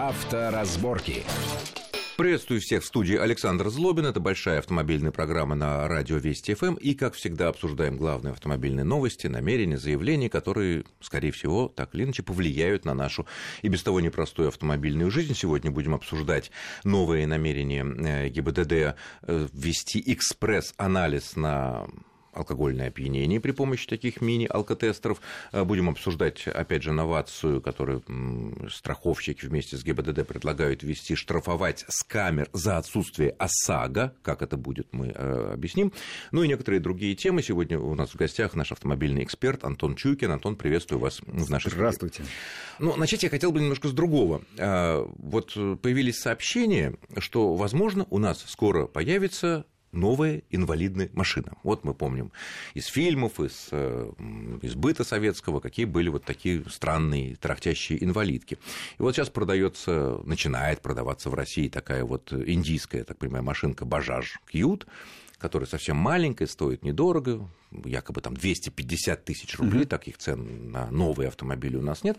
Авторазборки. Приветствую всех в студии Александр Злобин. Это большая автомобильная программа на радио Вести ФМ. И, как всегда, обсуждаем главные автомобильные новости, намерения, заявления, которые, скорее всего, так или иначе повлияют на нашу и без того непростую автомобильную жизнь. Сегодня будем обсуждать новые намерения э, ГИБДД э, ввести экспресс-анализ на алкогольное опьянение при помощи таких мини-алкотестеров. Э, будем обсуждать, опять же, новацию, которую страховщики вместе с ГИБДД предлагают ввести, штрафовать с камер за отсутствие ОСАГО. Как это будет, мы э, объясним. Ну и некоторые другие темы. Сегодня у нас в гостях наш автомобильный эксперт Антон Чуйкин. Антон, приветствую вас в нашей Здравствуйте. Студии. Ну, начать я хотел бы немножко с другого. Э, вот появились сообщения, что, возможно, у нас скоро появится новая инвалидная машина. Вот мы помним из фильмов, из, э, из быта советского, какие были вот такие странные трахтящие инвалидки. И вот сейчас продается, начинает продаваться в России такая вот индийская, так понимаю, машинка Бажаж Кьют, которая совсем маленькая, стоит недорого, якобы там 250 тысяч рублей, mm-hmm. таких цен на новые автомобили у нас нет.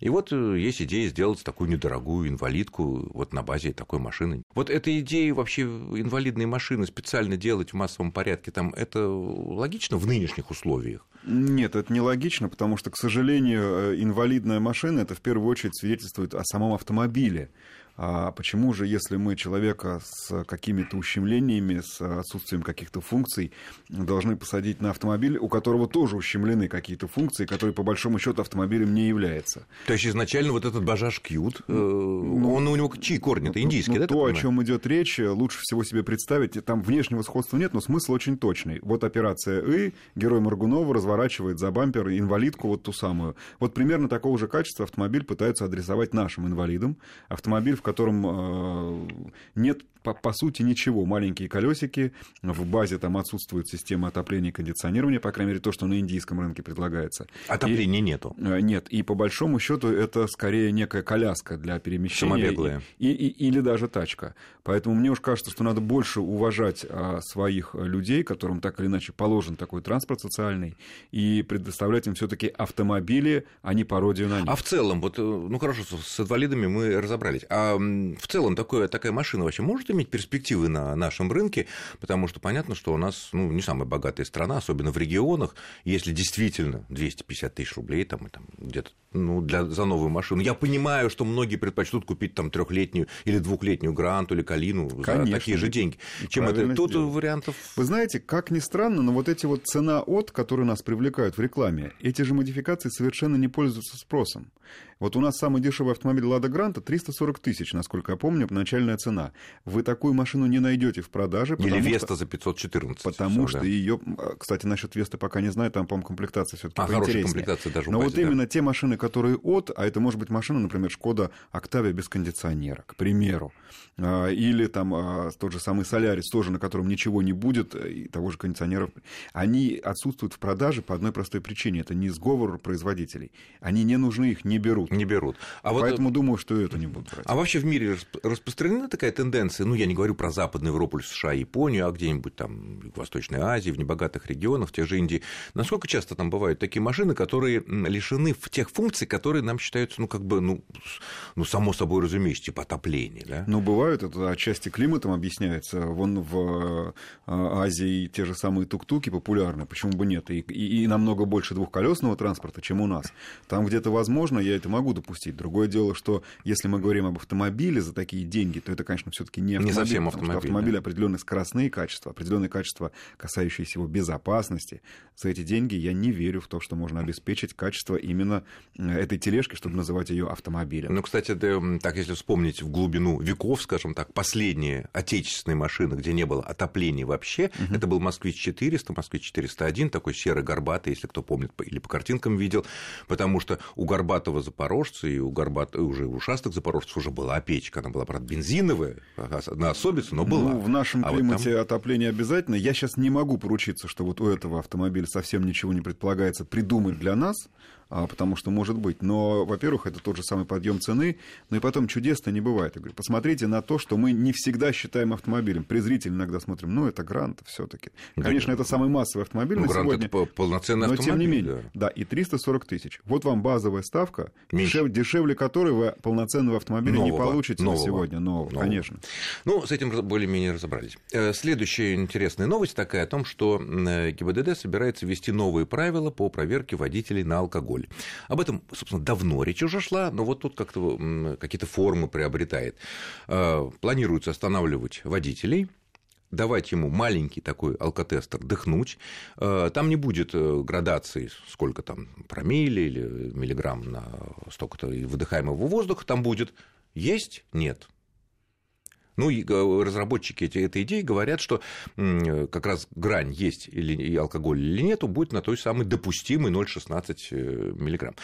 И вот э, есть идея сделать такую недорогую инвалидку вот на базе такой машины. Вот эта идея вообще инвалидные машины специально делать в массовом порядке, там, это логично в нынешних условиях? Нет, это не логично, потому что, к сожалению, э, инвалидная машина это в первую очередь свидетельствует о самом автомобиле. А почему же, если мы человека с какими-то ущемлениями, с отсутствием каких-то функций, должны посадить на автомобиль, у которого тоже ущемлены какие-то функции, который по большому счету автомобилем не является? То есть изначально вот этот бажаж кьют, э, ну, он у него чьи корни? Это ну, индийские, ну, да? То, о чем идет речь, лучше всего себе представить. Там внешнего сходства нет, но смысл очень точный. Вот операция «И», герой Маргунова разворачивает за бампер инвалидку вот ту самую. Вот примерно такого же качества автомобиль пытаются адресовать нашим инвалидам. Автомобиль, в котором э, нет по, по сути ничего. Маленькие колесики, в базе там отсутствует система отопления и кондиционирования, по крайней мере, то, что на индийском рынке предлагается. Отопления и, нету? Э, нет. И по большому счету это скорее некая коляска для перемещения. Самобеглая. И, и, и, или даже тачка. Поэтому мне уж кажется, что надо больше уважать а, своих людей, которым так или иначе положен такой транспорт социальный, и предоставлять им все-таки автомобили, а не пародию на них. А в целом, вот, э, ну хорошо, с инвалидами мы разобрались. А в целом такое, такая машина вообще может иметь перспективы на нашем рынке, потому что понятно, что у нас ну, не самая богатая страна, особенно в регионах, если действительно 250 тысяч рублей там, там где-то ну, для, за новую машину. Я понимаю, что многие предпочтут купить там трехлетнюю или двухлетнюю гранту или калину Конечно, за такие же деньги, чем это. Тут сделать. вариантов. Вы знаете, как ни странно, но вот эти вот цена от, которые нас привлекают в рекламе, эти же модификации совершенно не пользуются спросом. Вот у нас самый дешевый автомобиль Лада Гранта 340 тысяч, насколько я помню, начальная цена. Вы такую машину не найдете в продаже. Или Веста что... за 514. Потому все, что да. ее, кстати, насчет Весты пока не знаю, там, по-моему, комплектация все-таки а, поинтереснее. комплектация даже Но базе, вот да. именно те машины, которые от, а это может быть машина, например, Шкода Октавия без кондиционера, к примеру. А, или там а, тот же самый Солярис, тоже на котором ничего не будет, э, и того же кондиционера, они отсутствуют в продаже по одной простой причине. Это не сговор производителей. Они не нужны, их не берут не берут. А Поэтому вот, думаю, что это не будут брать. А вообще в мире распространена такая тенденция, ну, я не говорю про Западную Европу, США, Японию, а где-нибудь там в Восточной Азии, в небогатых регионах, в тех же Индии. Насколько часто там бывают такие машины, которые лишены тех функций, которые нам считаются, ну, как бы, ну, ну само собой разумеется, типа отопления, да? Ну, бывают, это отчасти климатом объясняется. Вон в э, Азии те же самые тук-туки популярны, почему бы нет? И, и, и намного больше двухколесного транспорта, чем у нас. Там где-то возможно, я это могу допустить. Другое дело, что если мы говорим об автомобиле за такие деньги, то это, конечно, все-таки не автомобиль. Не совсем автомобиль. автомобиль да. определенные скоростные качества, определенные качества, касающиеся его безопасности. За эти деньги я не верю в то, что можно обеспечить качество именно э, этой тележки, чтобы называть ее автомобилем. Ну, кстати, да, так если вспомнить в глубину веков, скажем так, последние отечественные машины, где не было отопления вообще, угу. это был Москвич 400, Москвич 401, такой серый горбатый, если кто помнит или по картинкам видел, потому что у горбатого Запорожца, и у Горбат, уже у ушастых запорожцев уже была печка. Она была, правда, бензиновая, на особицу, но была. Ну, в нашем а климате вот там... отопление обязательно. Я сейчас не могу поручиться, что вот у этого автомобиля совсем ничего не предполагается придумать для нас, а, потому что может быть. Но, во-первых, это тот же самый подъем цены, но и потом чудес-то не бывает. Я говорю, посмотрите на то, что мы не всегда считаем автомобилем. Презрительно иногда смотрим, ну, это грант все-таки. Конечно, да, это самый массовый автомобиль ну, на сегодня. Это полноценный но, автомобиль. тем не менее, да. да, и 340 тысяч. Вот вам базовая ставка, дешев, дешевле которой вы полноценного автомобиля нового, не получите нового, на сегодня. Нового, нового, конечно. Ну, с этим более-менее разобрались. Э, следующая интересная новость такая о том, что э, ГИБДД собирается ввести новые правила по проверке водителей на алкоголь. Об этом, собственно, давно речь уже шла, но вот тут как-то какие-то формы приобретает. Э, планируется останавливать водителей, давать ему маленький такой алкотестер дыхнуть. Э, там не будет э, градации, сколько там промилле или миллиграмм на столько-то выдыхаемого воздуха там будет. Есть? Нет. Ну, и разработчики этой идеи говорят, что как раз грань есть или алкоголь или нету, будет на той самой допустимой 0,16 э, миллиграмм.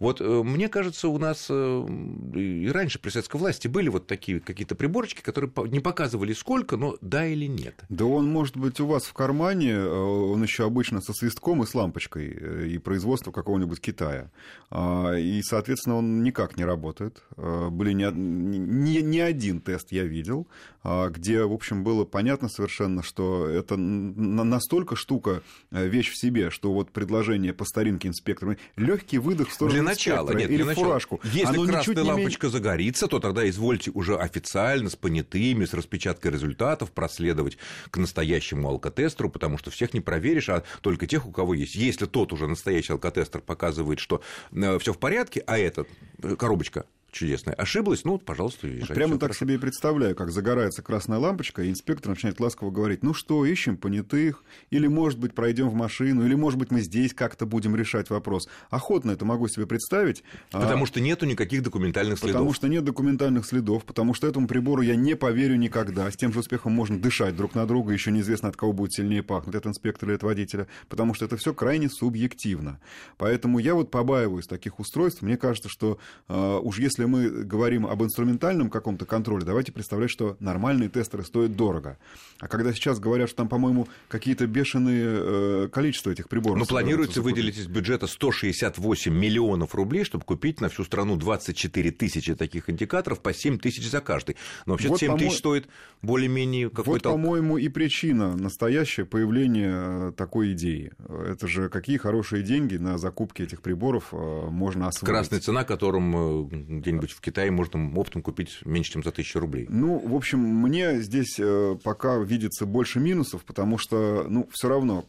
Вот э, мне кажется, у нас э, и раньше при советской власти были вот такие какие-то приборчики, которые не показывали сколько, но да или нет. Да он может быть у вас в кармане, он еще обычно со свистком и с лампочкой, и производство какого-нибудь Китая. А, и, соответственно, он никак не работает. Были не, не, не один тест я видел видел, а, где, в общем, было понятно совершенно, что это настолько штука, э, вещь в себе, что вот предложение по старинке инспектора, легкий выдох в сторону для начала, нет, или для фуражку. Если Оно красная лампочка не... загорится, то тогда извольте уже официально с понятыми, с распечаткой результатов проследовать к настоящему алкотестеру, потому что всех не проверишь, а только тех, у кого есть. Если тот уже настоящий алкотестер показывает, что э, все в порядке, а этот э, коробочка чудесная. Ошиблась, ну, пожалуйста, езжайте. Прямо так хорошо. себе и представляю, как загорается красная лампочка, и инспектор начинает ласково говорить, ну что, ищем понятых, или, может быть, пройдем в машину, или, может быть, мы здесь как-то будем решать вопрос. Охотно это могу себе представить. А потому а... что нету никаких документальных следов. Потому что нет документальных следов, потому что этому прибору я не поверю никогда. С тем же успехом можно дышать друг на друга, еще неизвестно, от кого будет сильнее пахнуть, от инспектора или от водителя, потому что это все крайне субъективно. Поэтому я вот побаиваюсь таких устройств. Мне кажется, что э, уж если мы говорим об инструментальном каком-то контроле, давайте представлять, что нормальные тестеры стоят дорого. А когда сейчас говорят, что там, по-моему, какие-то бешеные э, количества этих приборов... Но планируется выделить из бюджета 168 миллионов рублей, чтобы купить на всю страну 24 тысячи таких индикаторов по 7 тысяч за каждый. Но вообще вот 7 тысяч стоит более-менее какой-то... Вот, по-моему, и причина настоящее появления э, такой идеи. Это же какие хорошие деньги на закупки этих приборов э, можно освоить. Красная цена, которым э, где-нибудь в Китае можно оптом купить меньше, чем за тысячу рублей. Ну, в общем, мне здесь э, пока видится больше минусов, потому что, ну, все равно,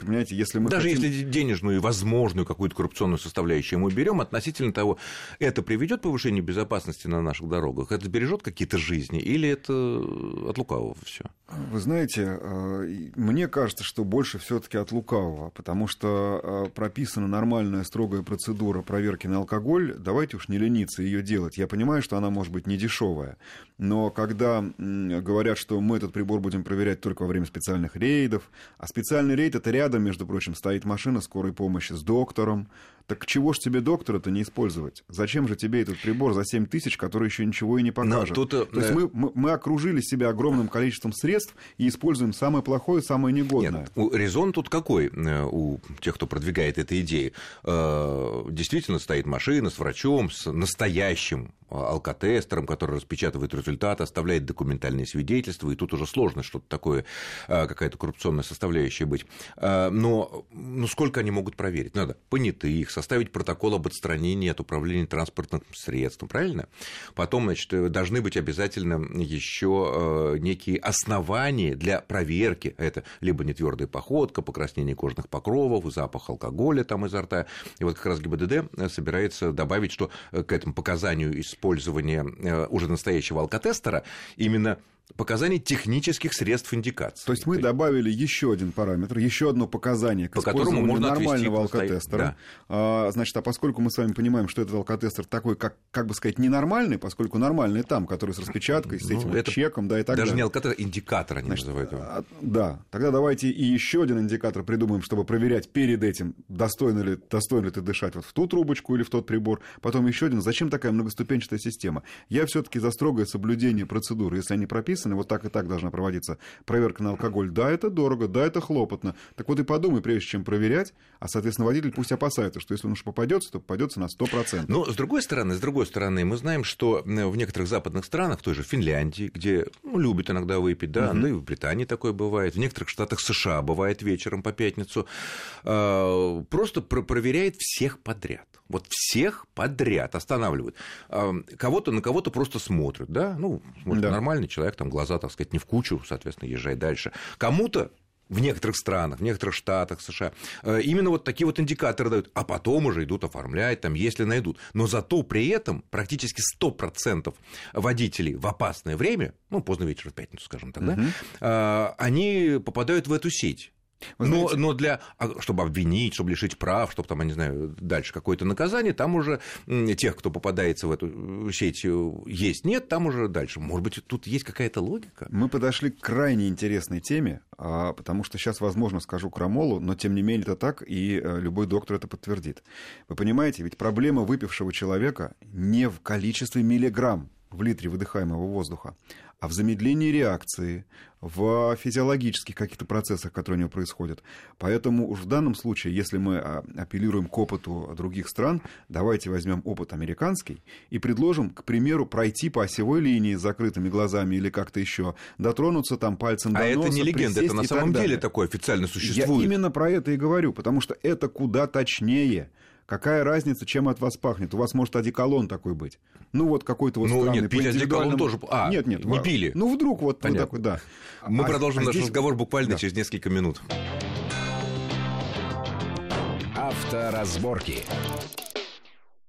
понимаете, если мы Даже хотим... если денежную и возможную какую-то коррупционную составляющую мы берем, относительно того, это приведет к повышению безопасности на наших дорогах, это бережет какие-то жизни, или это от лукавого все? Вы знаете, э, мне кажется, что больше все-таки от лукавого, потому что э, прописана нормальная строгая процедура проверки на алкоголь, давайте уж не лениться ее делать. Я понимаю, что она может быть не дешевая, но когда говорят, что мы этот прибор будем проверять только во время специальных рейдов, а специальный рейд это рядом, между прочим, стоит машина скорой помощи с доктором, так чего ж тебе доктора-то не использовать? Зачем же тебе этот прибор за 7 тысяч, который еще ничего и не покажет? тут, То есть э, мы, мы, мы окружили себя огромным количеством средств и используем самое плохое, самое негодное. Нет, резон тут какой э, у тех, кто продвигает эту идею? Э, действительно стоит машина с врачом, с настоящим алкотестером, который распечатывает результаты, оставляет документальные свидетельства, и тут уже сложно что-то такое, какая-то коррупционная составляющая быть. Но ну, сколько они могут проверить? Надо понятых, составить протокол об отстранении от управления транспортным средством, правильно? Потом, значит, должны быть обязательно еще э, некие основания для проверки. Это либо нетвердая походка, покраснение кожных покровов, запах алкоголя там изо рта. И вот как раз ГИБДД собирается добавить, что к этому показанию использования э, уже настоящего алкотестера именно показаний технических средств индикации. То есть мы добавили еще один параметр, еще одно показание к по которому можно нормального алкотестера. Да. А, значит, а поскольку мы с вами понимаем, что этот алкотестер такой, как, как бы сказать, ненормальный, поскольку нормальный там, который с распечаткой, с ну, этим это чеком, да, и так даже далее. Даже не алкотестер, индикатор они значит, называют его. А, да, тогда давайте и еще один индикатор придумаем, чтобы проверять перед этим, достойно ли, достойно ли ты дышать вот в ту трубочку или в тот прибор. Потом еще один. Зачем такая многоступенчатая система? Я все-таки за строгое соблюдение процедуры. Если они прописаны, прописаны, вот так и так должна проводиться проверка на алкоголь. Да, это дорого, да, это хлопотно. Так вот и подумай, прежде чем проверять, а, соответственно, водитель пусть опасается, что если он уж попадется, то попадется на 100%. Но, с другой стороны, с другой стороны, мы знаем, что в некоторых западных странах, в той же Финляндии, где ну, любят иногда выпить, да, угу. ну и в Британии такое бывает, в некоторых штатах США бывает вечером по пятницу, а, просто проверяет всех подряд. Вот всех подряд останавливают. А, кого-то на кого-то просто смотрят, да, ну, смотрит да. нормальный человек, там глаза, так сказать, не в кучу, соответственно, езжай дальше. Кому-то в некоторых странах, в некоторых штатах США. Э, именно вот такие вот индикаторы дают, а потом уже идут оформлять, там, если найдут. Но зато при этом практически 100% водителей в опасное время, ну, поздно вечером в пятницу, скажем так, угу. да, они попадают в эту сеть. Но, но для, а, чтобы обвинить, чтобы лишить прав, чтобы там, я не знаю, дальше какое-то наказание, там уже тех, кто попадается в эту сеть, э, есть, нет, там уже дальше. Может быть, тут есть какая-то логика? Мы подошли к крайне интересной теме, а, потому что сейчас, возможно, скажу крамолу, но тем не менее это так, и э, любой доктор это подтвердит. Вы понимаете, ведь проблема выпившего человека не в количестве миллиграмм в литре выдыхаемого воздуха, а в замедлении реакции, в физиологических каких-то процессах, которые у него происходят. Поэтому уж в данном случае, если мы а, апеллируем к опыту других стран, давайте возьмем опыт американский и предложим, к примеру, пройти по осевой линии с закрытыми глазами или как-то еще, дотронуться там пальцем до а носа, это не легенда, это на самом деле такое официально существует. Я именно про это и говорю, потому что это куда точнее. Какая разница, чем от вас пахнет? У вас может одеколон такой быть. Ну, вот какой-то вот Ну, странный, нет, пить одеколон тоже... А, нет, нет. Не пили. Ну, вдруг вот, вот такой, да. Мы а, продолжим а наш здесь... разговор буквально да. через несколько минут. Авторазборки.